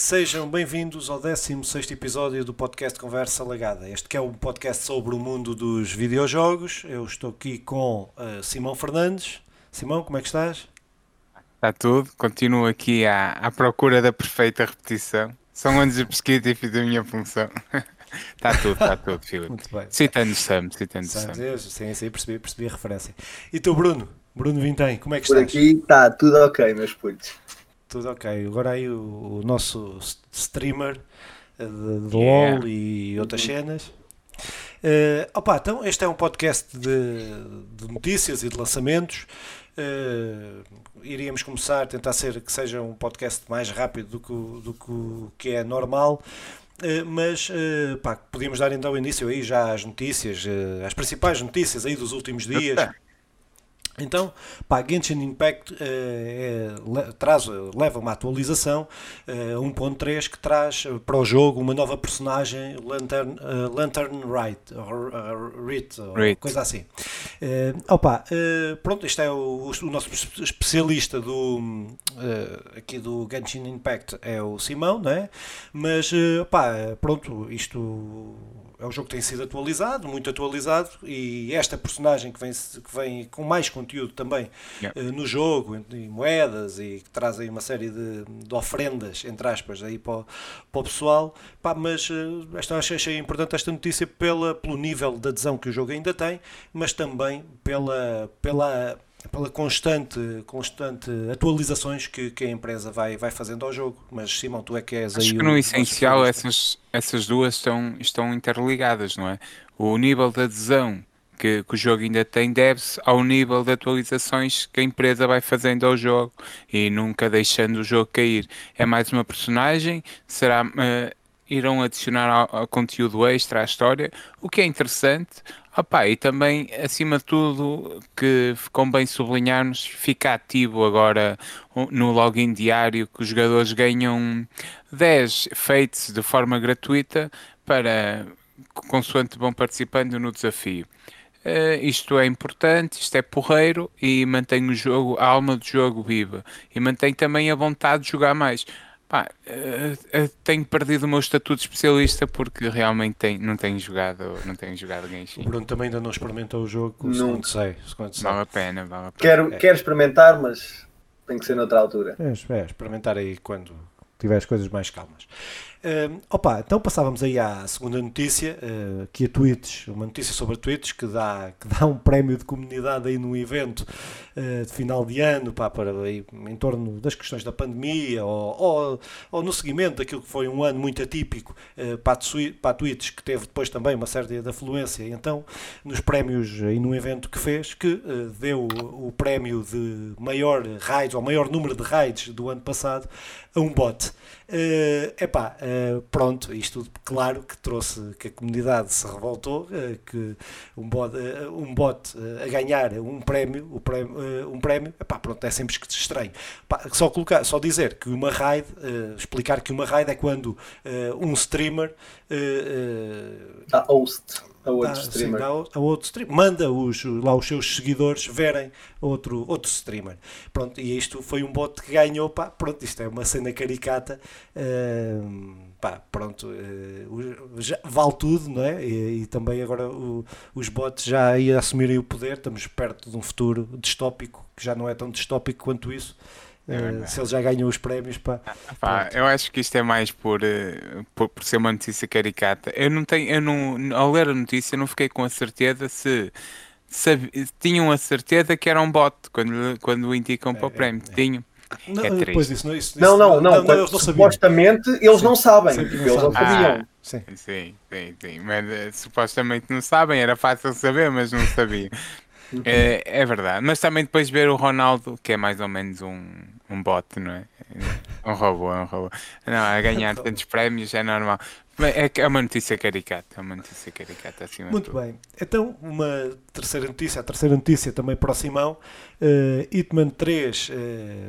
Sejam bem-vindos ao 16 episódio do podcast Conversa Lagada. Este que é um podcast sobre o mundo dos videojogos. Eu estou aqui com uh, Simão Fernandes. Simão, como é que estás? Está tudo. Continuo aqui à, à procura da perfeita repetição. São anos de pesquisa e fiz a minha função. Está tudo, está tudo, Filipe. Muito bem. Citando Sam, citando Sam. Sim, sim, percebi, percebi a referência. E tu, Bruno? Bruno Vintém, como é que Por estás? aqui está tudo ok, meus putos. Tudo ok. Agora aí o, o nosso streamer eh, de, de yeah. LOL e outras cenas. Uh, opa, então este é um podcast de, de notícias e de lançamentos. Uh, iríamos começar a tentar ser que seja um podcast mais rápido do que, do que, que é normal. Uh, mas uh, pá, podíamos dar então início aí já às notícias, uh, às principais notícias aí dos últimos dias. Então, pá, Genshin Impact é, é, traz, leva uma atualização é, 1.3 que traz para o jogo uma nova personagem, Lantern, uh, Lantern Right, or, uh, Rit, coisa assim. opa, pronto, este é o, o, nosso especialista do, aqui do Genshin Impact, é o Simão, não é? Mas, opa, pronto, isto é um jogo que tem sido atualizado, muito atualizado, e esta personagem que vem, que vem com mais conteúdo também yeah. uh, no jogo, e moedas, e que traz aí uma série de, de ofrendas, entre aspas, aí para, o, para o pessoal. Pá, mas uh, esta, achei, achei importante esta notícia pela, pelo nível de adesão que o jogo ainda tem, mas também pela, pela pela constante, constante atualizações que, que a empresa vai, vai fazendo ao jogo. Mas Simão, tu é que és Acho aí. que no essencial essas, essas duas estão, estão interligadas, não é? O nível de adesão que, que o jogo ainda tem deve-se ao nível de atualizações que a empresa vai fazendo ao jogo e nunca deixando o jogo cair. É mais uma personagem, será. Uh, irão adicionar ao, ao conteúdo extra à história, o que é interessante, Opa, e também, acima de tudo, que convém sublinharmos, fica ativo agora no login diário que os jogadores ganham 10 feitos de forma gratuita para consoante vão participando no desafio. Uh, isto é importante, isto é porreiro e mantém o jogo, a alma do jogo viva e mantém também a vontade de jogar mais. Pá, uh, tenho perdido o meu estatuto de especialista porque realmente tem, não tenho jogado, não tenho jogado Genshin. O Bruno também ainda não experimentou o jogo, não sei. Vale a pena, vale a pena. Quero, é. quero experimentar, mas tem que ser noutra altura. É, é experimentar aí quando tiver as coisas mais calmas. Uh, opa, então passávamos aí à segunda notícia, uh, que a Twitch, uma notícia sobre a Twitch que dá, que dá um prémio de comunidade aí num evento uh, de final de ano pá, para, em torno das questões da pandemia ou, ou, ou, no seguimento daquilo que foi um ano muito atípico uh, para, a, Twitch, que teve depois também uma série de afluência. Então, nos prémios aí num evento que fez, que deu o, o prémio de maior raids, ou maior número de raids do ano passado a um bot. Uh, epá, uh, pronto, isto claro que trouxe que a comunidade se revoltou, uh, que um bot, uh, um bot a ganhar um prémio, um prémio, um prémio epá, pronto, é sempre estranho. Epá, só, colocar, só dizer que uma raid, explicar que uma raid é quando um streamer a host a outro dá, streamer. Sim, dá a outro streamer. Manda os, lá os seus seguidores verem outro, outro streamer. Pronto, e isto foi um bot que ganhou, pá, pronto, isto é uma cena caricata. Uh, pá, pronto, uh, já, vale tudo, não é? E, e também agora o, os bots já aí assumirem o poder, estamos perto de um futuro distópico, que já não é tão distópico quanto isso. Uh, se ele já ganhou os prémios, pá. pá eu acho que isto é mais por, uh, por, por, ser uma notícia caricata. Eu não tenho, eu não, ao ler a notícia, não fiquei com a certeza se, tinham a certeza que era um bot quando, quando o indicam é, para o prémio. É, Tinham. Não, é depois disso, não, isso, não, não, não, não, não eles não supostamente eles sim, não sabem, sim, eles não sabiam. Ah, sim. sim, sim, sim, mas uh, supostamente não sabem, era fácil saber, mas não sabiam. é, é verdade, mas também depois ver o Ronaldo, que é mais ou menos um, um bot, não é? Um robô, é um robô. Não, a ganhar tantos prémios é normal. É, é uma notícia caricata, é uma notícia caricata acima Muito bem. Então, uma terceira notícia, a terceira notícia também para o Simão. Uh, Hitman 3, uh,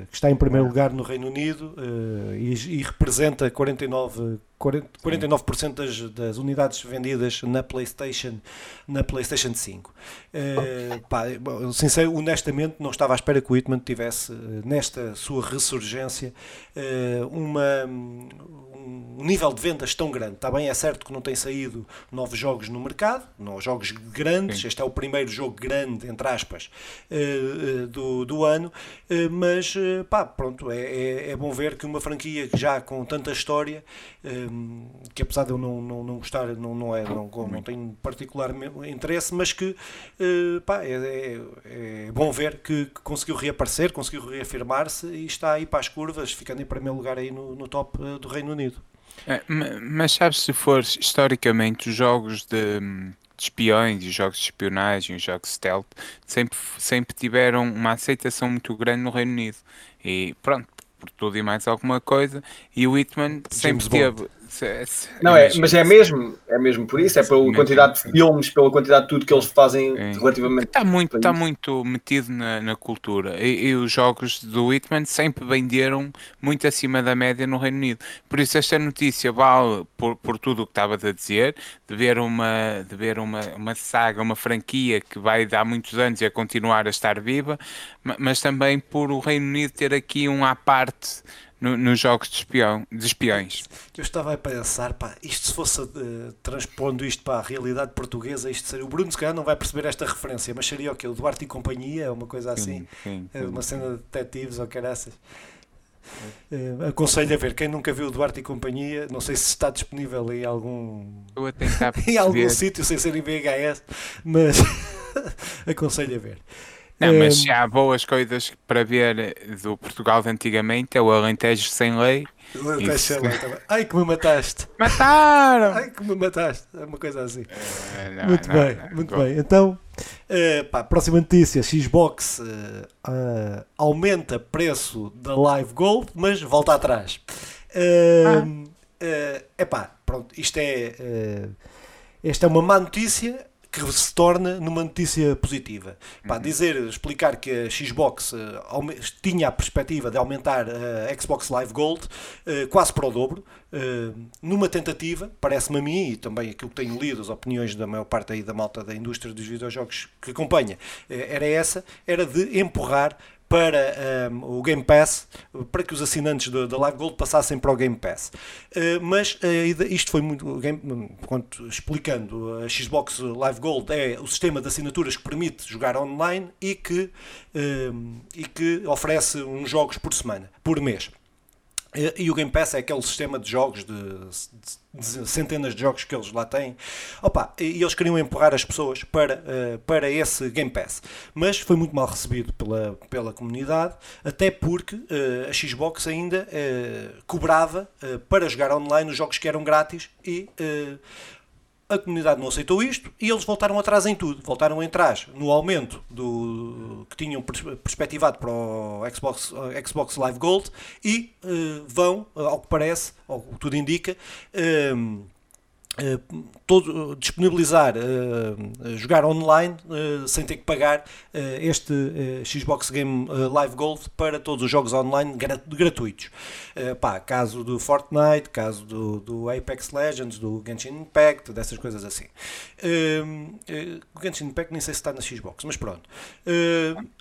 que está em primeiro lugar no Reino Unido uh, e, e, representa 49 49% das, das unidades vendidas na PlayStation, na PlayStation 5. Uh, pá, sincero, honestamente, não estava à espera que o Whitman tivesse, nesta sua ressurgência, uh, uma, um nível de vendas tão grande. Está bem, é certo que não tem saído novos jogos no mercado, não jogos grandes, Sim. este é o primeiro jogo grande, entre aspas, uh, do, do ano, mas pá, pronto, é, é, é, bom ver que uma franquia já com tanta história, que apesar de eu não, não, não gostar, não, não, é, não, não tenho particular interesse, mas que uh, pá, é, é, é, bom ver que, que, conseguiu reaparecer, conseguiu reafirmar-se e está aí para as curvas, ficando em primeiro lugar aí no, no top do Reino Unido. É, mas sabes se for historicamente os jogos de, de espiões e jogos de espionagem, os jogos stealth, sempre, sempre tiveram uma aceitação muito grande no Reino Unido. E pronto, por tudo e mais alguma coisa, e o Whitman sempre teve não, é, mas é mesmo, é mesmo por isso, é pela quantidade de filmes, pela quantidade de tudo que eles fazem é. relativamente. Está muito, está muito metido na, na cultura e, e, os jogos do Whitman sempre venderam muito acima da média no Reino Unido. Por isso, esta notícia vale por, por tudo o que estavas a dizer, de ver, uma, de ver uma, uma saga, uma franquia que vai dar muitos anos e a continuar a estar viva, mas também por o Reino Unido ter aqui um à parte no, nos jogos de, espião, de espiões. Eu estava a pensar, pá, isto se fosse uh, transpondo isto para a realidade portuguesa, isto seria. O Bruno, se calhar, não vai perceber esta referência, mas seria o quê? O Duarte e Companhia, uma coisa assim? Sim, sim, sim. Uma cena de detetives ou caraças. Uh, aconselho a ver quem nunca viu o Duarte e Companhia, não sei se está disponível em algum em algum sítio sem ser em VHS, mas aconselho a ver. Não, mas há boas coisas para ver do Portugal de antigamente, é o Alentejo sem lei. O Alentejo sem lei também. Ai que me mataste! Mataram! Ai que me mataste! É uma coisa assim. Uh, não, muito não, bem, não, muito bem. Então, uh, pá, próxima notícia: Xbox uh, aumenta preço da Live Gold, mas volta atrás. Uh, ah. epá, pronto, isto é. esta é uma má notícia que se torna numa notícia positiva. Para uhum. dizer, explicar que a Xbox uh, tinha a perspectiva de aumentar a Xbox Live Gold uh, quase para o dobro, uh, numa tentativa, parece-me a mim, e também aquilo que tenho lido, as opiniões da maior parte aí da malta da indústria dos videojogos que acompanha, era essa, era de empurrar para um, o Game Pass, para que os assinantes da Live Gold passassem para o Game Pass. Uh, mas uh, isto foi muito. Game, quanto, explicando, a Xbox Live Gold é o sistema de assinaturas que permite jogar online e que, uh, e que oferece uns jogos por semana, por mês. E o Game Pass é aquele sistema de jogos, de, de, de, centenas de jogos que eles lá têm. Opa, e eles queriam empurrar as pessoas para, uh, para esse Game Pass. Mas foi muito mal recebido pela, pela comunidade, até porque uh, a Xbox ainda uh, cobrava para jogar online os jogos que eram grátis e a comunidade não aceitou isto e eles voltaram atrás em tudo. Voltaram atrás no aumento do que tinham perspectivado para o Xbox, Xbox Live Gold e uh, vão, ao que parece, ao que tudo indica, uh, Uh, todo, disponibilizar, uh, jogar online uh, sem ter que pagar este Xbox Game Live Gold para todos os jogos online gratuitos. Pá, caso do Fortnite, caso do, do, Apex Legends, do Genshin Impact, dessas coisas assim. o Genshin Impact nem sei se está na Xbox, mas pronto.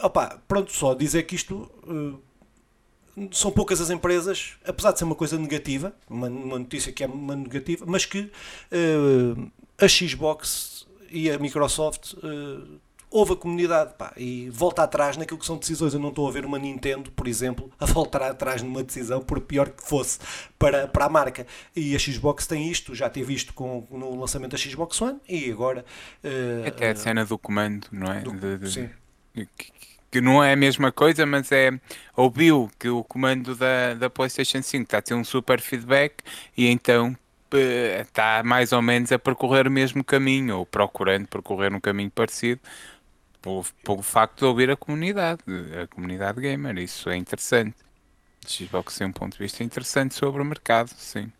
Opa, pronto, só dizer que isto são poucas as empresas, apesar de ser uma coisa negativa, uma, uma notícia que é uma negativa, mas que uh, a Xbox e a Microsoft uh, houve a comunidade pá, e volta atrás naquilo que são decisões. Eu não estou a ver uma Nintendo, por exemplo, a voltar atrás numa decisão, por pior que fosse, para, para a marca. E a Xbox tem isto, já teve isto com, no lançamento da Xbox One e agora. Uh, Até a cena do comando, não é? Do, de, de, sim. Que, que não é a mesma coisa, mas é ouviu que o comando da, da PlayStation 5 está a ter um super feedback e então está mais ou menos a percorrer o mesmo caminho ou procurando percorrer um caminho parecido pelo, pelo facto de ouvir a comunidade, a comunidade gamer. Isso é interessante. Xbox tem um ponto de vista interessante sobre o mercado, sim.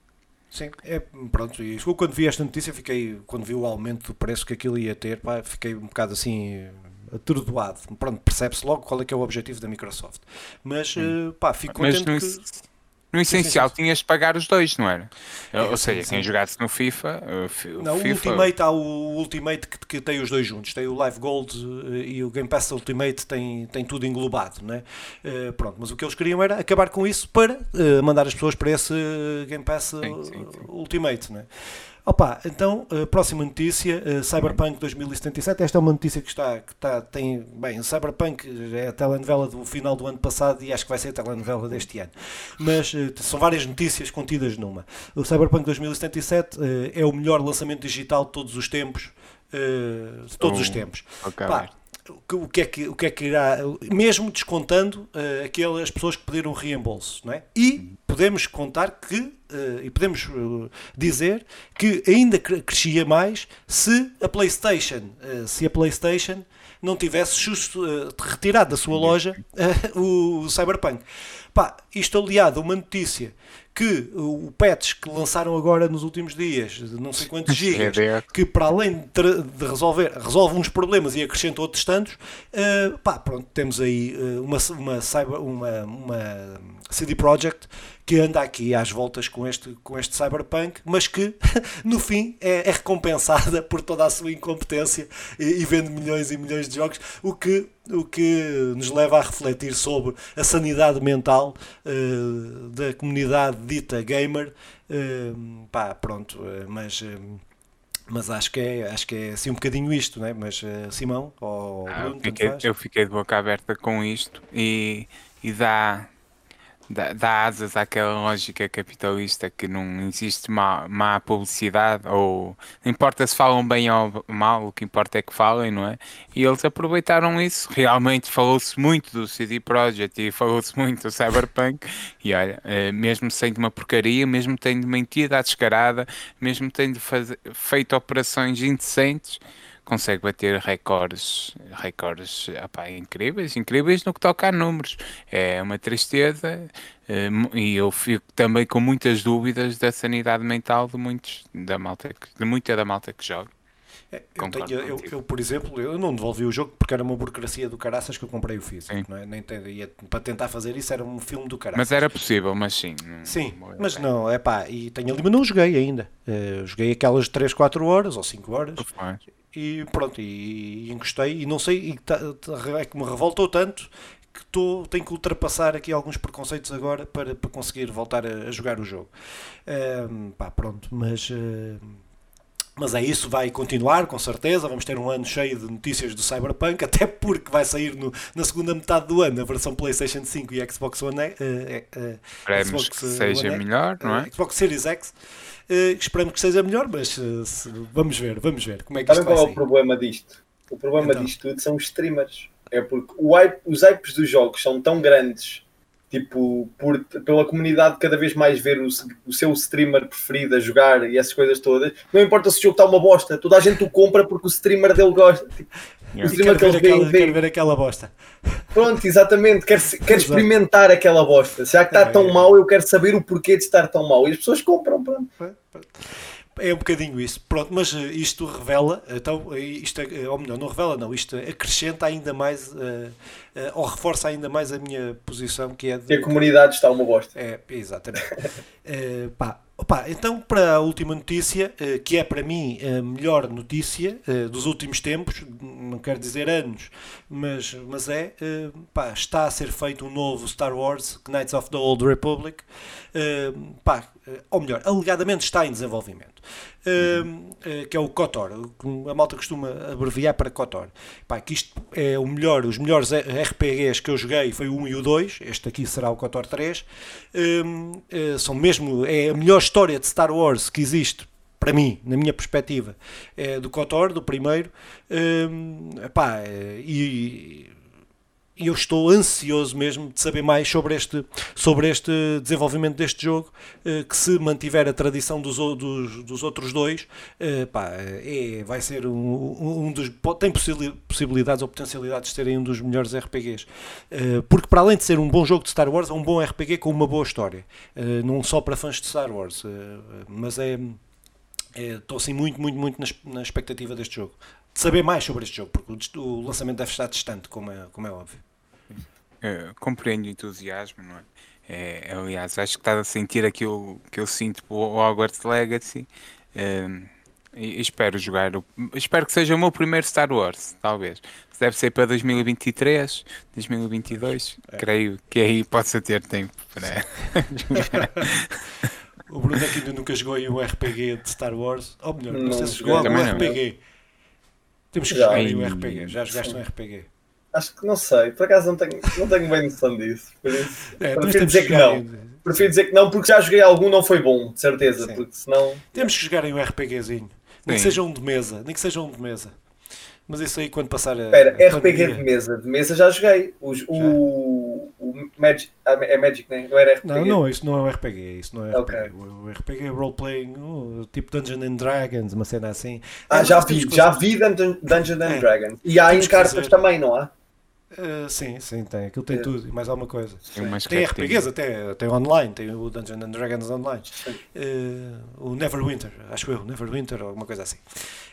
Sim, é, pronto, e quando vi esta notícia, fiquei, quando vi o aumento do preço que aquilo ia ter, pá, fiquei um bocado assim atordoado. Pronto, percebe-se logo qual é que é o objetivo da Microsoft. Mas, uh, pá, fico contente mas que... No essencial sim, sim, sim. tinhas de pagar os dois, não era? É, Ou seja, quem jogasse no FIFA. O não, FIFA... o Ultimate há o Ultimate que, que, tem os dois juntos. Tem o Live Gold eh, e o Game Pass Ultimate tem, tem tudo englobado, não é? Uh, pronto, mas o que eles queriam era acabar com isso para uh, mandar as pessoas para esse Game Pass Ultimate, não é? Opa, então, uh, próxima notícia, uh, Cyberpunk 2077. Esta é uma notícia que está, que está tem, bem, Cyberpunk é a telenovela do final do ano passado e acho que vai ser a telenovela deste ano. Mas são várias notícias contidas numa. O Cyberpunk 2077 é o melhor lançamento digital de todos os tempos, de todos os tempos. Okay. Pá, o que é que, o que, é que irá, mesmo descontando uh, aquelas pessoas que pediram reembolso, não é? E podemos contar que, uh, e podemos uh, dizer que ainda crescia mais se a PlayStation, se a PlayStation não tivesse justo, retirado da sua loja o Cyberpunk. Pá, isto aliado a uma notícia que o patch que lançaram agora nos últimos dias, de não sei quantos gigas, que para além de resolver, resolve uns problemas e acrescenta outros tantos, uh, pá, pronto, temos aí uh, uma, uma, cyber, uma, uma CD Projekt que anda aqui às voltas com este, com este Cyberpunk, mas que no fim é, é recompensada por toda a sua incompetência e, e, vende milhões e milhões de jogos, o que, o que nos leva a refletir sobre a sanidade mental uh, da comunidade dita gamer. Uh, pá, pronto, uh, mas. mas acho que é, acho que é assim um bocadinho isto, né? Mas Simão ou ah, Bruno, eu, fiquei, eu fiquei de boca aberta com isto e, e dá, dá, asas àquela lógica capitalista que não existe má, má publicidade, ou não importa se falam bem ou mal, o que importa é que falem, não é? E eles aproveitaram isso. Realmente falou-se muito do CD Projekt e falou-se muito do Cyberpunk. E olha, eh, mesmo sendo uma porcaria, mesmo tendo mentira à descarada, mesmo tendo feito operações indecentes consegue bater recordes, recordes opa, incríveis, incríveis no que toca a números. É uma tristeza eh, e eu fico também com muitas dúvidas da sanidade mental de muitos da malta, de muita da malta que joga. Eu, tenho, eu, eu, por exemplo, eu não devolvi o jogo porque era uma burocracia do caraças que eu comprei o físico, sim. não é? Nem ia, para tentar fazer isso era um filme do caraças. Mas era possível, mas sim. Sim, mas não, é pá, e tenho ali, mas não joguei ainda. Uh, joguei aquelas 3, 4 horas ou 5 horas e pronto, e, e encostei e não sei, e tá, tá, é que me revoltou tanto que tô, tenho que ultrapassar aqui alguns preconceitos agora para, para conseguir voltar a, a jogar o jogo. Uh, pá, pronto, mas. Uh, mas é isso, vai continuar com certeza. Vamos ter um ano cheio de notícias do Cyberpunk, até porque vai sair no, na segunda metade do ano a versão PlayStation 5 e Xbox One. Uh, uh, Xbox que seja One, melhor, não é? Xbox Series X. Uh, esperamos que seja melhor, mas uh, se, vamos ver, vamos ver como é que Sabem qual é o problema disto? O problema então. disto tudo são os streamers. É porque hype, os hypes dos jogos são tão grandes, tipo, por, pela comunidade cada vez mais ver o, o, seu streamer preferido a jogar e essas coisas todas. Não importa se o jogo está uma bosta, toda a gente o compra porque o streamer dele gosta. Tipo, Yeah. Quero, ver aquela, quero ver aquela bosta. Pronto, exatamente. Quero, quero experimentar aquela bosta. Já que está é, tão é. mal, eu quero saber o porquê de estar tão mal. E as pessoas compram. Pronto. É um bocadinho isso. Pronto, mas eh, isto revela, então, eh, isto, eh, ou melhor, não revela, não, isto acrescenta ainda mais, uh, uh, ou reforça ainda mais a minha posição, que é de. Que a comunidade está uma bosta. É, exatamente. uh, pá, Opa, então, para a última notícia, que é para mim a melhor notícia dos últimos tempos, não quero dizer anos, mas, mas é, pá, está a ser feito um novo Star Wars, Knights of the Old Republic, pá, ou melhor, alegadamente está em desenvolvimento. Uhum. que é o KOTOR, a malta costuma abreviar para KOTOR. Pá, que isto é o melhor, os melhores RPGs que eu joguei foi o 1 e o 2, este aqui será o KOTOR 3. são mesmo, é a melhor história de Star Wars que existe para mim, na minha perspectiva, é do KOTOR, do primeiro, epá, e e eu estou ansioso mesmo de saber mais sobre este, sobre este desenvolvimento deste jogo, eh, que se mantiver a tradição dos, dos, dos outros dois, eh, pá, é, vai ser um, um dos. tem possibilidades ou potencialidades de serem um dos melhores RPGs. Eh, porque, para além de ser um bom jogo de Star Wars, é um bom RPG com uma boa história. Não só para fãs de Star Wars, mas é. Estou assim muito, muito, muito na, expectativa deste jogo. De saber mais sobre este jogo, porque o lançamento deve estar distante, como é, como é óbvio uh, compreendo o entusiasmo, não é? É, aliás, acho que estás a sentir aquilo que eu sinto o Hogwarts Legacy. Um, e espero jogar. Espero que seja o meu primeiro Star Wars, talvez. Deve ser para 2023, 2022. É. Creio que aí possa ter tempo para jogar. o Bruno aqui ainda nunca jogou em um RPG de Star Wars. Ou melhor, não, não sei se jogou algum RPG. Temos que já, jogar em um RPG. Já jogaste um RPG? Acho que não sei, por acaso não tenho, não tenho bem noção disso. Por isso, é, prefiro dizer que, que não. Prefiro dizer que não, porque já joguei algum, não foi bom, de certeza. Sim. Porque senão. Temos que jogar em um RPGzinho. Nem que seja um de mesa, nem que seja um de mesa. Mas isso aí quando passar a. Espera, RPG de mesa. De mesa já joguei. O, o, o Magic. Ah, é Magic, né? não era RPG? Não, não, isso não é um RPG. Isso não é okay. RPG. O RPG é role-playing, oh, tipo Dungeons and Dragons, uma cena assim. Ah, é, já vi, já vi Dungeons and é. Dragons. E há em cartas fazer... também, não há? Uh, sim, sim, tem. Aquilo tem é. tudo e mais alguma coisa. Tem, tem RPGs até, tem online, tem o Dungeons and Dragons online. Uh, o Neverwinter, acho eu, Neverwinter ou alguma coisa assim.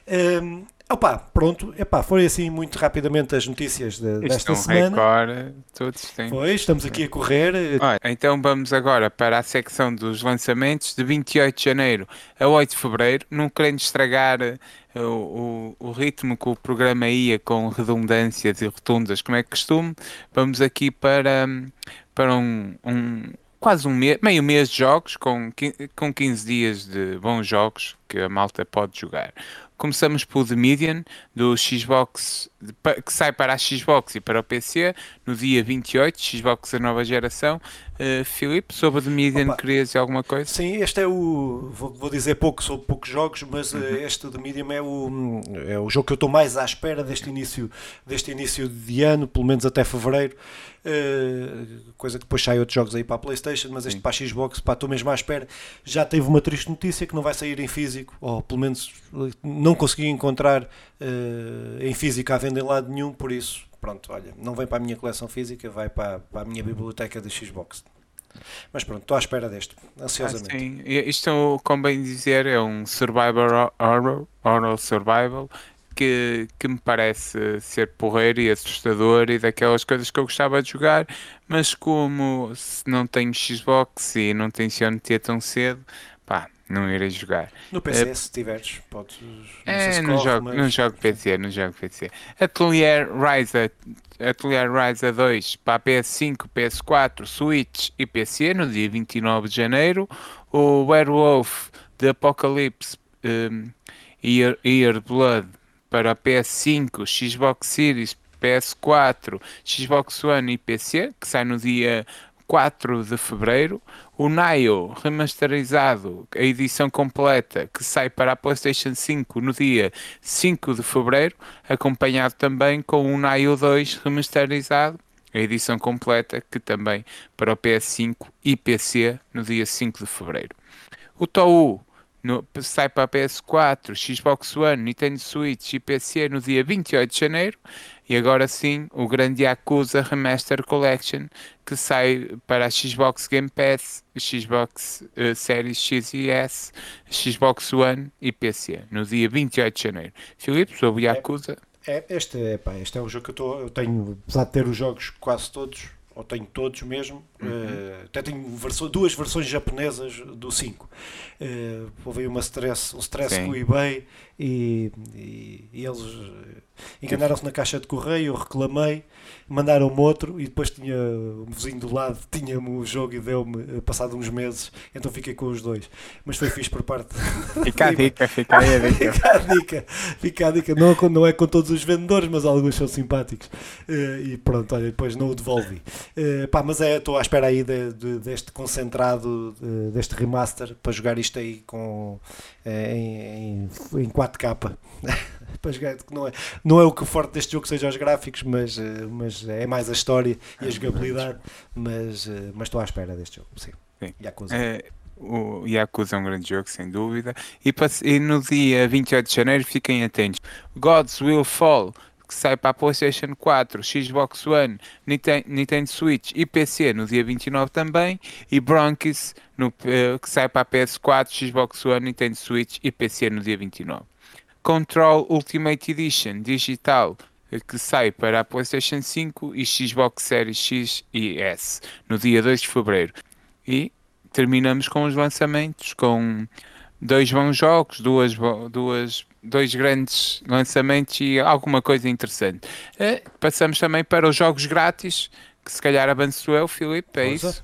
Uh, opa, pronto, epá, foi assim muito rapidamente as notícias de, desta um semana. Record, todos têm. Foi, estamos aqui a correr. Olha, então vamos agora para a secção dos lançamentos de 28 de janeiro a 8 de fevereiro, não querendo estragar o, o, o, ritmo que o programa ia com redundâncias e rotundas, como é que costume, vamos aqui para, para um, um quase um mês, meio mês de jogos, com, com 15 dias de bons jogos que a malta pode jogar. Começamos pelo The Median, do Xbox, que sai para a Xbox e para o PC, no dia 28, Xbox da nova geração. Uh, Filipe, sobre The Median, Opa. querias dizer alguma coisa? Sim, este é o. Vou, vou dizer pouco sobre poucos jogos, mas uh, este The Medium é o, é o jogo que eu estou mais à espera deste início, deste início de ano, pelo menos até fevereiro. Uh, coisa que depois sai outros jogos aí para a Playstation, mas este Sim. para a Xbox, pá, estou mesmo à espera. Já teve uma triste notícia que não vai sair em físico, ou pelo menos não consegui encontrar uh, em físico à venda em lado nenhum, por isso, pronto, olha, não vem para a minha coleção física, vai para, para a minha biblioteca de Xbox. Mas pronto, estou à espera deste, ansiosamente. Ah, sim, isto, como bem dizer, é um survival horror, horror survival que, que me parece ser porreiro e assustador e daquelas coisas que eu gostava de jogar, mas como não tenho Xbox e não tenciono ter tão cedo, não irei jogar. No PC, uh, se tiveres, podes. Não é, se não, corre, jogo, mas... não jogo PC, não jogo PC. Atelier Ryza, Atelier Ryza 2 para PS5, PS4, Switch e PC no dia 29 de janeiro. O Werewolf de Apocalypse um, Ear, Ear Blood para PS5, Xbox Series, PS4, Xbox One e PC, que sai no dia 4 de fevereiro. O Nio remasterizado, a edição completa, que sai para a PlayStation 5 no dia 5 de fevereiro, acompanhado também com o Nio 2 remasterizado, a edição completa, que também para o PS5 e PC no dia 5 de fevereiro. O Tou no, sai para a PS4, Xbox One, Nintendo Switch e PC no dia 28 de janeiro. E agora sim, o grande Yakuza Remaster Collection que sai para a Xbox Game Pass, Xbox uh, Series X e S, Xbox One e PC no dia 28 de janeiro. Filipe, sobre Yakuza. É, é, este, é, pá, este é o jogo que eu, tô, eu tenho, apesar de ter os jogos quase todos, ou tenho todos mesmo, uhum. uh, até tenho versões, duas versões japonesas do 5. Uh, eh, houve uma stress, um stress Sim. com o eBay e, e, e eles enganaram-se na caixa de correio, eu reclamei, mandaram-me outro e depois tinha um vizinho do lado, tinha-me o jogo e deu-me, eh, passado uns meses, então fiquei com os dois. Mas foi fixe por parte. Fica a dica, fica aí a dica. fica a dica, fica a dica. Não, é não é com todos os vendedores, mas alguns são simpáticos. Eh, e pronto, olha, depois não o devolvi. Eh, pá, mas é, estou à espera aí de, de, deste concentrado, deste remaster, para jogar isto aí com, em, em, em 4K. para jogar, não é, não é o que o forte deste jogo seja os gráficos, mas, eh, mas é mais a história e a jogabilidade. Mas, eh, mas estou à espera deste jogo, sim. sim. Yakuza. É, o Yakuza é um grande jogo, sem dúvida. E, e no dia 28 de janeiro, fiquem atentos: Gods Will Fall que sai para a PlayStation 4, Xbox One, Nintendo Switch e PC no dia 29 também, e Bronx no, uh, que sai para a PS4, Xbox One, Nintendo Switch e PC no dia 29. Control Ultimate Edition digital que sai para a PlayStation 5 e Xbox Series X e S no dia 2 de fevereiro. E terminamos com os lançamentos, com dois bons jogos, duas, duas, dois grandes lançamentos e alguma coisa interessante. E passamos também para os jogos grátis, que se calhar avançou o Filipe, é Força. isso?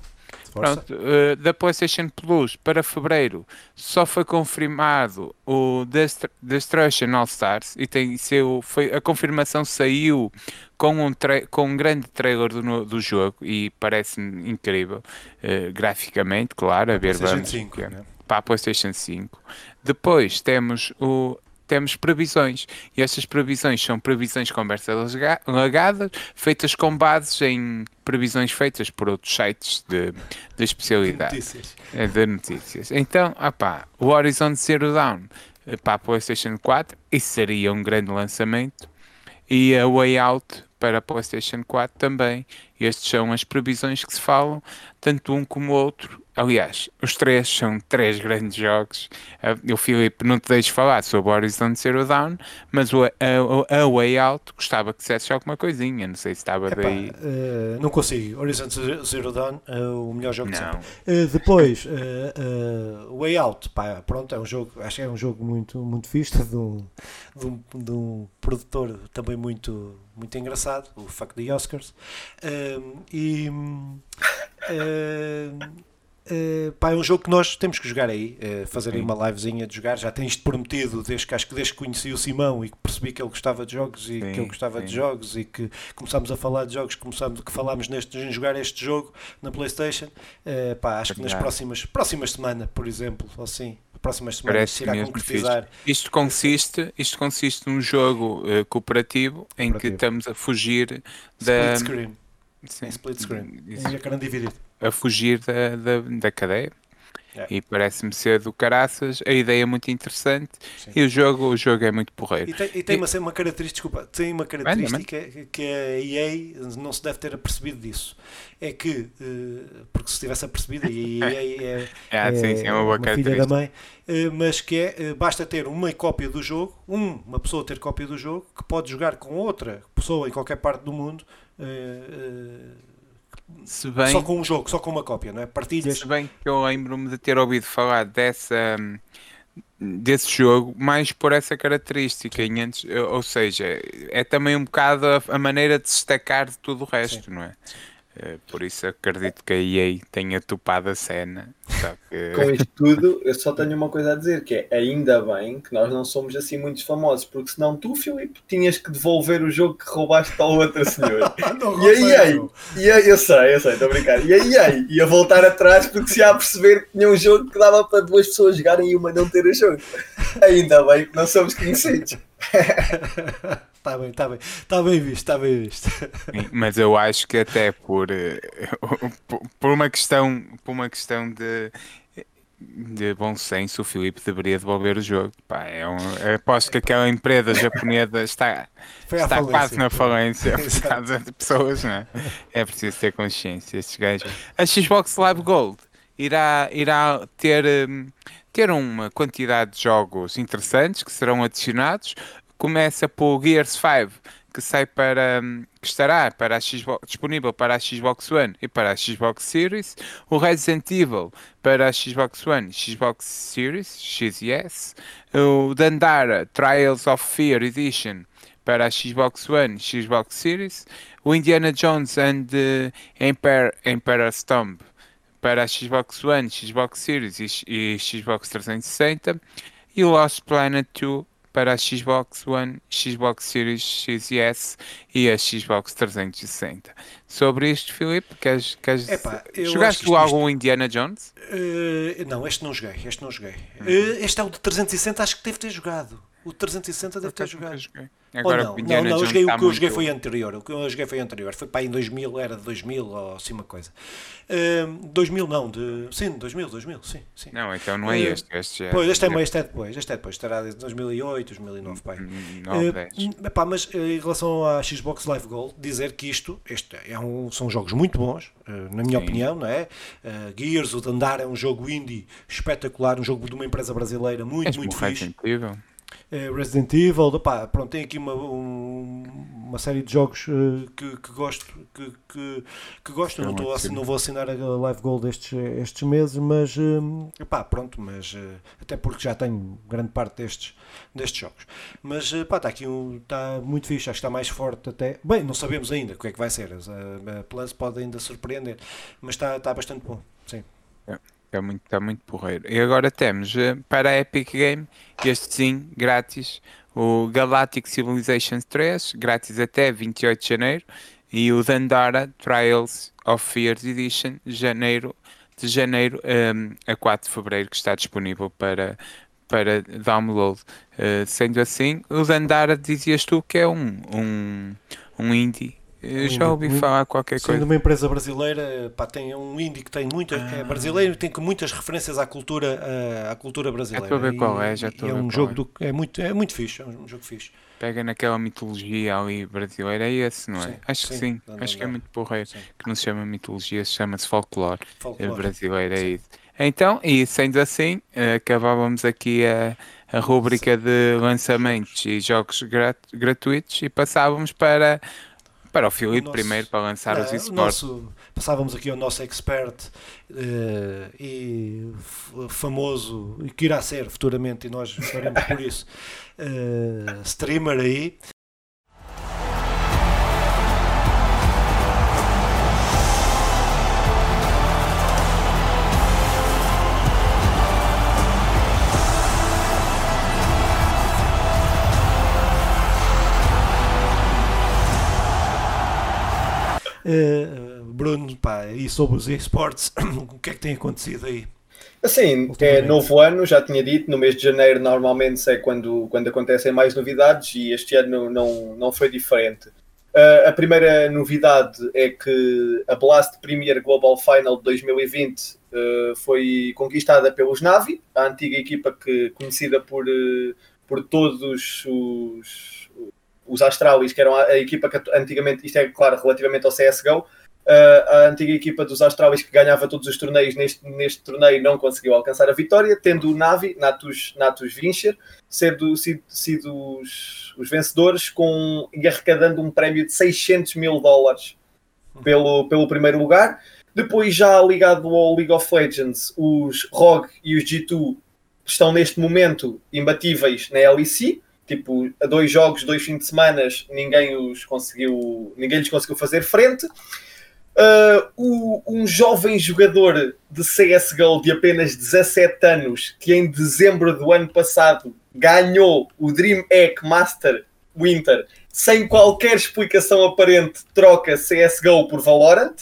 Força. Pronto, uh, da PlayStation Plus para fevereiro só foi confirmado o Dest Destruction All Stars e tem seu, foi, a confirmação saiu com um, com um grande trailer do, do jogo e parece-me incrível uh, graficamente, claro, a ver vamos. 5, né? Para a PlayStation 5. Depois temos o temos previsões. E estas previsões são previsões conversas lagadas, feitas com bases em previsões feitas por outros sites de, de especialidade. De notícias. É, de notícias. Então, opá, o Horizon Zero Dawn eh, para a PlayStation 4, isso seria um grande lançamento. E a Way Out para a PlayStation 4 também. Estas são as previsões que se falam, tanto um como o outro. Aliás, os três são três grandes jogos. O Filipe não te deixo falar sobre Horizon Zero Dawn, mas o, a, a, Way Out gostava que dissesse alguma coisinha. Não sei se estava Epá, daí. Uh, não consigo. Horizon Zero Dawn é o melhor jogo não. de sempre. Uh, depois, uh, Way Out, pá, pronto, é um jogo, acho que é um jogo muito, muito fixe de um, de um, de um produtor também muito, muito engraçado, o Fuck the Oscars. e. Uh, pá, é um jogo que nós temos que jogar aí, uh, fazer aí uma livezinha de jogar. Já tens prometido desde que acho que desde que conheci o Simão e que percebi que ele gostava de jogos e Sim, que eu gostava sim. de jogos e que começámos a falar de jogos, começámos que falámos neste, em jogar este jogo na Playstation. Uh, pá, acho que nas próximas, próximas semanas, por exemplo, ou assim, próximas semanas Parece se irá mesmo concretizar. Isto consiste, isto consiste num jogo eh, cooperativo em que Cooperativo. estamos a fugir da. Split screen. Sim, Em split screen. isso. Em ecrã dividido. A fugir da, da, da cadeia. É. E parece-me ser do caraças, a ideia é muito interessante Sim. e o jogo, o jogo é muito porreiro. E tem, e tem uma, uma característica, desculpa, tem uma característica que a EA não se deve ter apercebido disso. É que, eh, porque se tivesse apercebido, a EA é, Ah, sim, sim, é uma boa filha da característica. mãe, eh, mas que é, eh, basta ter uma cópia do jogo, um, uma pessoa ter cópia do jogo, que pode jogar com outra pessoa em qualquer parte do mundo, Se bem, só com um jogo, só com uma cópia, não é? Partilhas. se bem que eu lembro-me de ter ouvido falar dessa desse jogo mais por essa característica, antes, ou seja, é também um bocado a, a maneira de se destacar de tudo o resto, não é? Eh, Por isso acredito que a EA tenha topado a cena. Só que- Com isto tudo, eu só tenho uma coisa a dizer, que é ainda bem que nós não somos assim muito famosos, porque senão tu, Filipe, tinhas que devolver o jogo que roubaste ao outro senhor. Não, E a EA, Rafael. e a, eu sei, eu sei, estou a brincar. E a EA ia voltar atrás porque se ia a perceber que tinha um jogo que dava para duas pessoas jogarem e uma não ter o jogo. Ainda bem que não somos conhecidos. Está bem, está bem. Está bem visto, está bem visto. Mas eu acho que até por, eh, por- por uma questão, por uma questão de, de bom senso, o Filipe deveria devolver o jogo. Pá, é um, aposto que aquela empresa japonesa está, está quase na falência por de pessoas, não é? É preciso ter consciência. Estes gajos. A Xbox Live Gold irá, irá ter, hum, ter uma quantidade de jogos interessantes que serão adicionados. Começa por Gears 5, que sai para hum, que estará para Xbox, disponível para a Xbox One e para a Xbox Series, o Resident Evil para a Xbox One, Xbox Series, X e S, o Dandara Trials of Fear Edition para a Xbox One, Xbox Series, o Indiana Jones and the Emperor, Emperor's Tomb para a Xbox One, Xbox Series e, e Xbox 360 e Lost Planet 2 para a Xbox One, Xbox Series X e S e a Xbox 360. Sobre isto, Filipe, queres, queres Epá, jogaste isto- algum Indiana Jones? Eh, não, este não joguei. Este não joguei. Uhum. Eh, este é o de 360, acho que deve ter jogado. O de 360 deve ter jogado. joguei. Ou Agora não, não, não, eu joguei, o que eu joguei muito- foi anterior. O que eu joguei foi anterior. Foi para em 2000, era de 2000 ou assim uma coisa. Eh, 2000 não, de. Sim, 2000, 2000, sim. sim. Não, então não é Eh, este. Este já Pois, este é, este é depois, este é depois, estará de 2008, 2009, pai. Hum, Não, 10. epá, mas eh, em relação à Xbox Live Gold, dizer que isto este é um, são jogos muito bons, eh, na minha Sim. opinião, não é? Eh, Gears, o Dandar é um jogo indie espetacular, um jogo de uma empresa brasileira muito, Mesmo muito fixe. Resident Evil. Eh, Resident Evil, opá, pronto, tem aqui uma, um- uma série de jogos uh, que, que, gosto, que, que, que gosto. É não, estou assim, não vou assinar a Live Gold estes, estes meses, mas uh, pá, pronto, mas uh, até porque já tenho grande parte destes, destes jogos. Mas pá, está aqui um, está muito fixe, acho que está mais forte até. Bem, não sabemos ainda o que é que vai ser. A, a Plus pode ainda surpreender, mas está, está bastante bom. Sim. Está muito, está muito porreiro. E agora temos para a Epic Game, este sim, grátis, o Galactic Civilizations 3, grátis até 28 de janeiro, e o Dandara Trials of Fears Edition, janeiro, de janeiro um, a 4 de fevereiro, que está disponível para, para download. Uh, sendo assim, o Dandara dizias tu que é um, um, um indie eu já ouvi falar qualquer Sendo coisa. Sendo uma empresa brasileira, pá, tem um indie que tem muita, ah. é brasileiro tem muitas referências à cultura, à cultura brasileira. Já estou a ver qual é, já estou é um jogo é. do, é muito, é muito fixe, é um jogo fixe. Pega naquela mitologia ali brasileira, é esse, não é? Sim, Acho sim, que sim, não, não, acho não, que é muito porreiro, sim. que não se chama mitologia, chama-se folclore, folclore. brasileiro, é isso. Então, e sendo assim, acabávamos aqui a, a rúbrica de lançamentos e jogos grat gratuitos e passávamos para para o Filipe nosso, primeiro, para lançar os esportes. Passávamos aqui ao nosso expert uh, e famoso, e que irá ser futuramente, e nós faremos por isso, uh, streamer aí, Uh, Bruno, pá, e sobre os esportes, o que é que tem acontecido aí? Assim, é novo ano, já tinha dito, no mês de janeiro normalmente é quando, quando acontecem mais novidades e este ano não, não foi diferente. Uh, a primeira novidade é que a Blast Premier Global Final de 2020 uh, eh, foi conquistada pelos Navi, a antiga equipa que conhecida por, uh, por todos os os Astralis, que eram a, equipa que antigamente, isto é claro, relativamente ao CSGO, a antiga equipa dos Astralis que ganhava todos os torneios neste, neste torneio não conseguiu alcançar a vitória, tendo o Navi, Natus, Natus Vincher, sido, sido, sido os, os vencedores com, e arrecadando um prémio de 600 mil dólares pelo, pelo primeiro lugar. Depois, já ligado ao League of Legends, os ROG e os G2 estão neste momento imbatíveis na LEC tipo, a dois jogos, dois fins de semana, ninguém os conseguiu, ninguém lhes conseguiu fazer frente. Uh, o, um jovem jogador de CSGO de apenas 17 anos, que em dezembro do ano passado ganhou o Dream Egg Master Winter sem qualquer explicação aparente, troca CSGO por Valorant.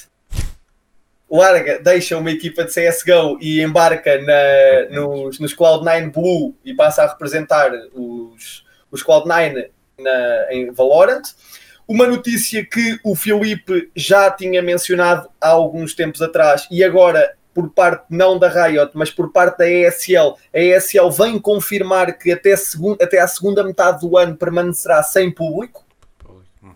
Larga, deixa uma equipa de CSGO e embarca na, nos, nos Cloud9 Blue e passa a representar os, os Cloud9 na, em Valorant. Uma notícia que o Filipe já tinha mencionado há alguns tempos atrás e agora por parte não da Riot, mas por parte da ESL, a ESL vem confirmar que até, segun, até a segunda metade do ano permanecerá sem público.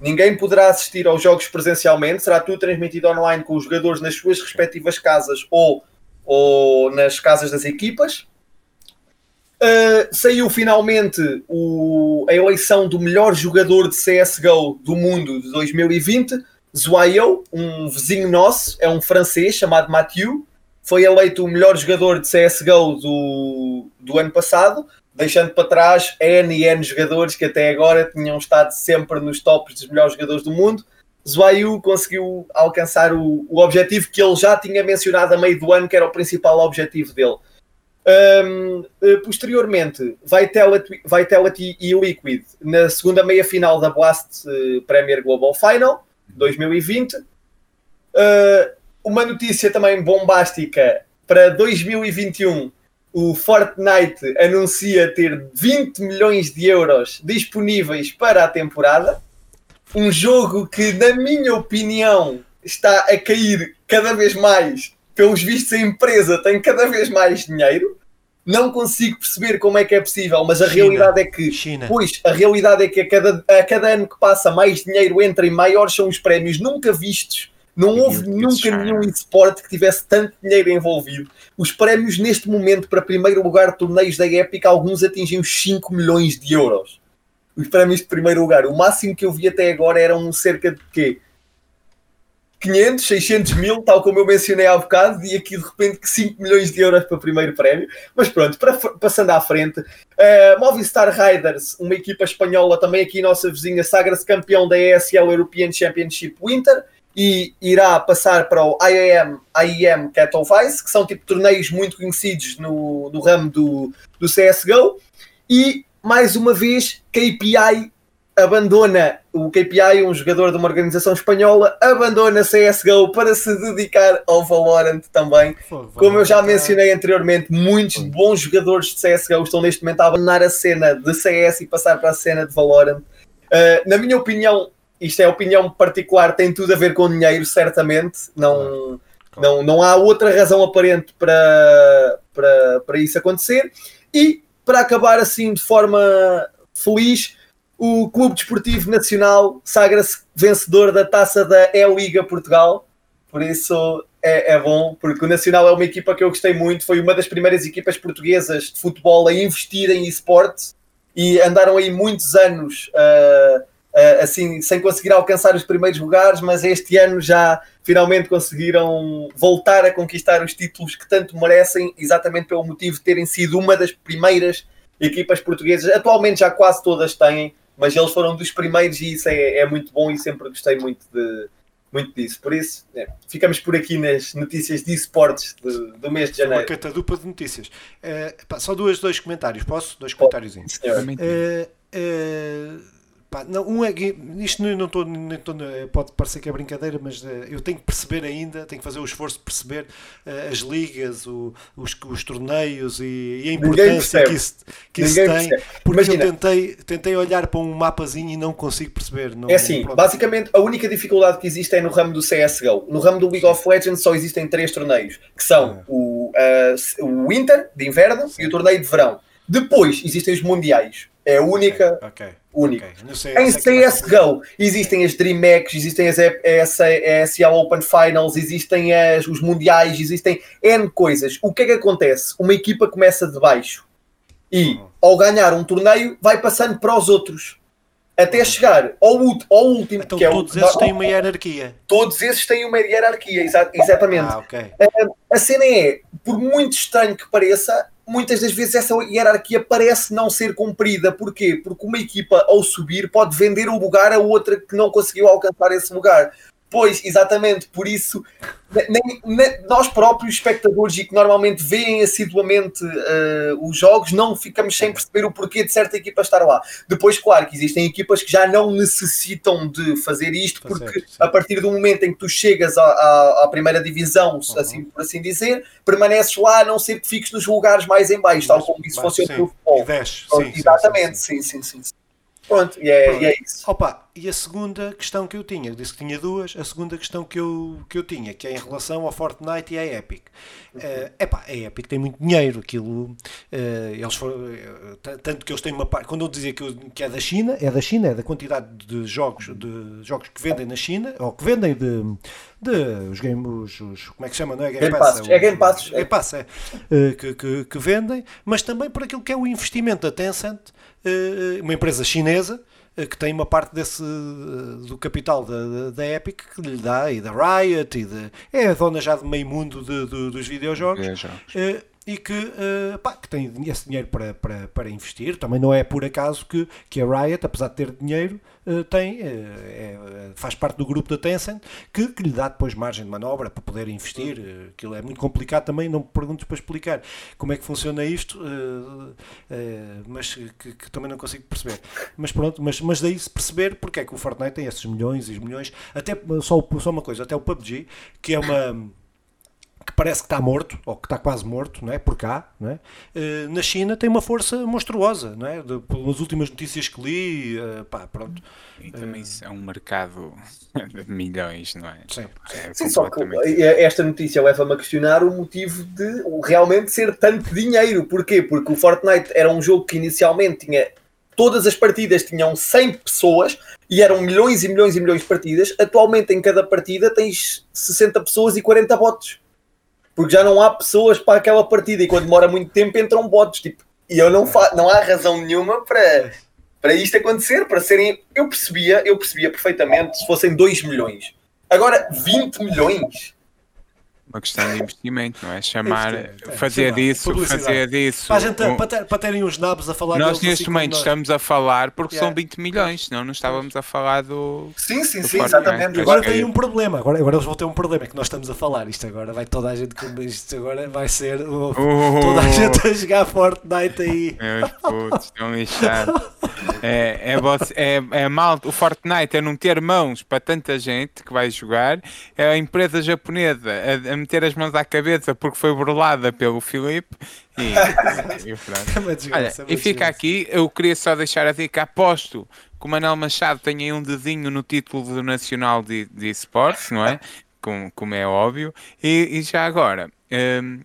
Ninguém poderá assistir aos jogos presencialmente, será tudo transmitido online com os jogadores nas suas respectivas casas ou, ou nas casas das equipas. Uh, saiu finalmente o, a eleição do melhor jogador de CSGO do mundo de 2020. Zoayo, um vizinho nosso, é um francês chamado Mathieu, foi eleito o melhor jogador de CSGO do, do ano passado, deixando para trás N e N jogadores que até agora tinham estado sempre nos tops dos melhores jogadores do mundo. Zoayu conseguiu alcançar o, o objetivo que ele já tinha mencionado a meio do ano, que era o principal objetivo dele um, eh, posteriormente, Vitality, Vitality e Liquid na segunda meia final da Blast uh, Premier Global Final 2020. Uh, uma notícia também bombástica para 2021. O Fortnite anuncia ter 20 milhões de euros disponíveis para a temporada. Um jogo que, na minha opinião, está a cair cada vez mais pelos vistos, a empresa tem cada vez mais dinheiro. Não consigo perceber como é que é possível, mas a China. realidade é que, China. pois, a realidade é que a cada, a cada ano que passa, mais dinheiro entra e maiores são os prémios nunca vistos. Não houve nunca nenhum esporte que tivesse tanto dinheiro envolvido. Os prémios, neste momento, para primeiro lugar de torneios da Epic, alguns atingem os 5 milhões de euros. os prémios de primeiro lugar. O máximo que eu vi até agora eram cerca de quê? 500, 600 mil, tal como eu mencionei há bocado, e aqui de repente que 5 milhões de euros para o primeiro prémio. Mas pronto, para, passando à frente, uh, Movistar Riders, uma equipa espanhola também aqui nossa vizinha, sagra-se campeão da ESL European Championship Winter e irá passar para o IAM, IAM Vice, que são tipo torneios muito conhecidos no, no ramo do, do CSGO. E mais uma vez, KPI abandona o KPI, um jogador de uma organização espanhola, abandona CSGO para se dedicar ao Valorant também. Como eu já mencionei anteriormente, muitos bons jogadores de CSGO estão neste momento a abandonar a cena de CS e passar para a cena de Valorant. Uh, na minha opinião, isto é opinião particular, tem tudo a ver com dinheiro, certamente. Não, não, não há outra razão aparente para, para, para isso acontecer. E para acabar assim de forma feliz, o Clube Desportivo Nacional sagra-se vencedor da taça da E-Liga Portugal. Por isso é, é, bom, porque o Nacional é uma equipa que eu gostei muito. Foi uma das primeiras equipas portuguesas de futebol a investir em esportes e andaram aí muitos anos. Uh, uh, assim, sem conseguir alcançar os primeiros lugares, mas este ano já finalmente conseguiram voltar a conquistar os títulos que tanto merecem, exatamente pelo motivo de terem sido uma das primeiras equipas portuguesas. Atualmente já quase todas têm, mas eles foram dos primeiros e isso é, é muito bom e sempre gostei muito de, muito disso. Por isso, é, ficamos por aqui nas notícias de esportes do, mês de janeiro. Uma catadupa de notícias. Uh, pá, só duas, dois comentários, posso? Dois comentários. Uh, uh, Pá, não, um é isto não estou, pode parecer que é brincadeira, mas uh, eu tenho que perceber ainda, tenho que fazer o esforço de perceber uh, as ligas, o, os, os torneios e, e a importância que isso, que isso tem. Percebe. Porque Imagina, eu tentei, tentei olhar para um mapazinho e não consigo perceber. Não, é assim, basicamente a única dificuldade que existe é no ramo do CSGO. No ramo do League of Legends só existem três torneios, que são ah. o, uh, o Winter de inverno Sim. e o torneio de verão. Depois existem os mundiais. É a única. Okay. okay único. Okay. Em CSGO existem as DreamHacks, existem as ESL Open Finals, existem as, os Mundiais, existem N coisas. O que é que acontece? Uma equipa começa de baixo e, uhum. ao ganhar um torneio, vai passando para os outros. Até chegar ao, ao último, então, que é todos o, esses têm uma hierarquia. Todos esses têm uma hierarquia, exa exatamente. Ah, okay. a, a cena é, por muito estranho que pareça, muitas das vezes essa hierarquia parece não ser cumprida. Porquê? Porque uma equipa, ao subir, pode vender o lugar a outra que não conseguiu alcançar esse lugar. Pois, exatamente, por isso nem, nem, nós próprios, espectadores, e que normalmente veem assiduamente uh, os jogos, não ficamos sem perceber o porquê de certa equipa estar lá. Depois, claro que existem equipas que já não necessitam de fazer isto, porque sim. a partir do momento em que tu chegas à, à, à primeira divisão, uhum. assim por assim dizer, permaneces lá, a não ser que fiques nos lugares mais em baixo, tal como isso funciona no futebol. Exatamente, sim, sim, sim. sim. Pronto, e é, e é, isso. Opa, e a segunda questão que eu tinha, eu disse que tinha duas, a segunda questão que eu, que eu tinha, que é em relação ao Fortnite e à Epic. Uhum. Uh, epá, a Epic tem muito dinheiro, aquilo, uh, eles foram, uh, tanto que eles têm uma parte, quando eu dizia que, que é da China, é da China, é da quantidade de jogos, de jogos que vendem na China, ou que vendem de, de os games, os, como é que chama, não é Game, Game Pass? É, Game Pass. Game Pass, é, é que, que, que vendem, mas também por aquilo que é o investimento da Tencent, uma empresa chinesa que tem uma parte desse eh, do capital da, da, Epic que lhe dá e da Riot e de, é a dona já de meio mundo de, de, dos videojogos, videojogos e que, uh, pá, que tem esse dinheiro para, para, para investir. Também não é por acaso que, que a Riot, apesar de ter dinheiro, uh, tem, uh, é, faz parte do grupo da Tencent, que, que lhe dá depois margem de manobra para poder investir. aquilo é muito complicado também, não me para explicar como é que funciona isto, mas que, que, também não consigo perceber. Mas pronto, mas, mas daí se perceber porque é que o Fortnite tem esses milhões e milhões, até só, só uma coisa, até o PUBG, que é uma que parece que está morto, ou que está quase morto, não é? por cá, não é? Uh, na China tem uma força monstruosa, não é? De, pelas últimas notícias que li, uh, pá, pronto. E também uh, é um mercado de milhões, não é? Sim, é sim só que esta notícia leva-me a questionar o motivo de realmente ser tanto dinheiro. Porquê? Porque o Fortnite era um jogo que inicialmente tinha todas as partidas tinham 100 pessoas e eram milhões e milhões e milhões de partidas. Atualmente, em cada partida, tens 60 pessoas e 40 bots porque já não há pessoas para aquela partida e quando demora muito tempo entram bots. Tipo, e eu não, fa não há razão nenhuma para, para isto acontecer, para serem. Eu percebia, eu percebia perfeitamente se fossem 2 milhões. Agora, 20 milhões uma questão de investimento, não é? Chamar, é, fazer disso, fazer disso. Para, gente, um, para, ter, para, terem os nabos a falar Nós neste assim momento estamos a falar porque yeah. são 20 milhões, senão não estávamos a falar do. Sim, sim, do sim, exatamente. E agora tem um problema, agora, agora eles vão ter um problema, é que nós estamos a falar isto agora, vai toda a gente isto agora vai ser oh, uh, toda a gente a jogar Fortnite aí. Meus putos, estão lixados. É, é, é, é mal, o Fortnite é não ter mãos para tanta gente que vai jogar, é a empresa japonesa a, a meter as mãos à cabeça porque foi burlada pelo Filipe e, e, é Olha, e fica aqui, eu queria só deixar a dica, aposto que o Manel Machado tem aí um dedinho no título do Nacional de, de Esportes, não é? Como, como é óbvio, e, e já agora, um,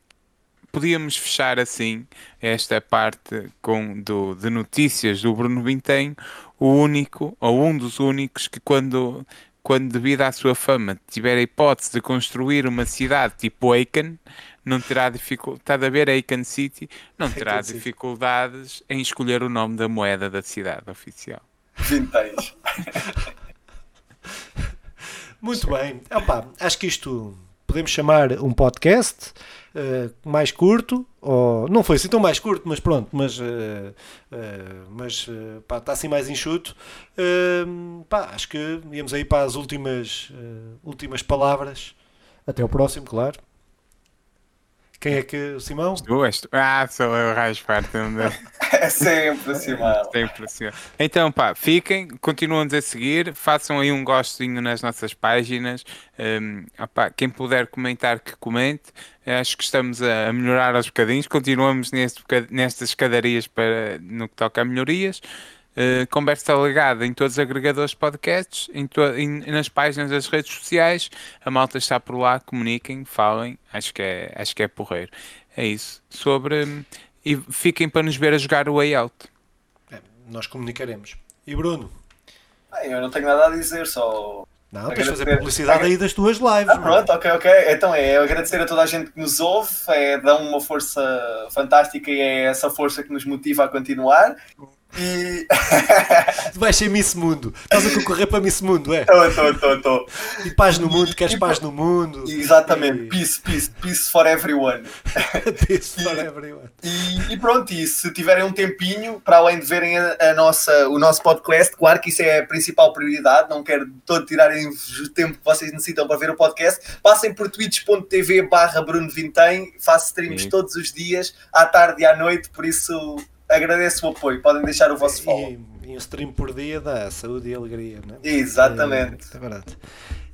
podíamos fechar assim esta parte com, do, de notícias do Bruno Vintém, o único, ou um dos únicos, que quando quando devido à sua fama tiver a hipótese de construir uma cidade tipo Aiken, não terá dificuldade a ver Aiken City, não terá dificuldades em escolher o nome da moeda da cidade oficial. Vintage. Muito bem. Opa, acho que isto podemos chamar um podcast uh, mais curto, ou não foi assim tão mais curto, mas pronto, mas, uh, uh, mas pá, está assim mais enxuto. pá, acho que íamos aí para as últimas, últimas palavras. Até o próximo, claro. Quem é que. O Simão? Tu és tu. Ah, sou eu, Raspar. é sempre o Simão. Sempre o Simão. Então, pá, fiquem, continuam-nos a seguir, façam aí um gostinho nas nossas páginas. Um, opá, quem puder comentar, que comente. Acho que estamos a melhorar aos bocadinhos. Continuamos neste, nestas escadarias para, no que toca a melhorias. Uh, conversa ligada em todos os agregadores de podcasts, em, em, nas páginas das redes sociais. A malta está por lá, comuniquem, falem. Acho que é, acho que é porreiro. É isso. Sobre. E fiquem para nos ver a jogar o Way Out. É, nós comunicaremos. E Bruno? Bem, eu não tenho nada a dizer, só. Não, tens de fazer publicidade aí das tuas lives. Ah, pronto, ok, ok. Então é agradecer a toda a gente que nos ouve, é, dá uma força fantástica e é essa força que nos motiva a continuar. E. tu vais ser Miss Mundo. Estás a concorrer para Miss Mundo, é? Estou, estou, estou, estou. E paz no mundo, queres e, paz no mundo. Exatamente, e... peace, peace, peace for everyone. peace for everyone. E, e, pronto, e se tiverem um tempinho, para além de verem a, a, nossa, o nosso podcast, claro que isso é a principal prioridade, não quero todo tirarem o tempo que vocês necessitam para ver o podcast, passem por twitch.tv barra Bruno Vintém, faço streams Sim. todos os dias, à tarde e à noite, por isso agradeço o apoio. Podem deixar o vosso follow. E, e um stream por dia dá saúde e alegria, não é? Exatamente. É, é verdade.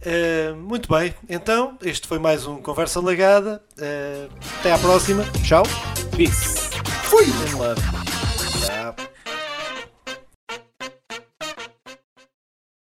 Uh, muito bem, então este foi mais um Conversa Legada. Uh, até à próxima. Tchau. Peace. Fui. love.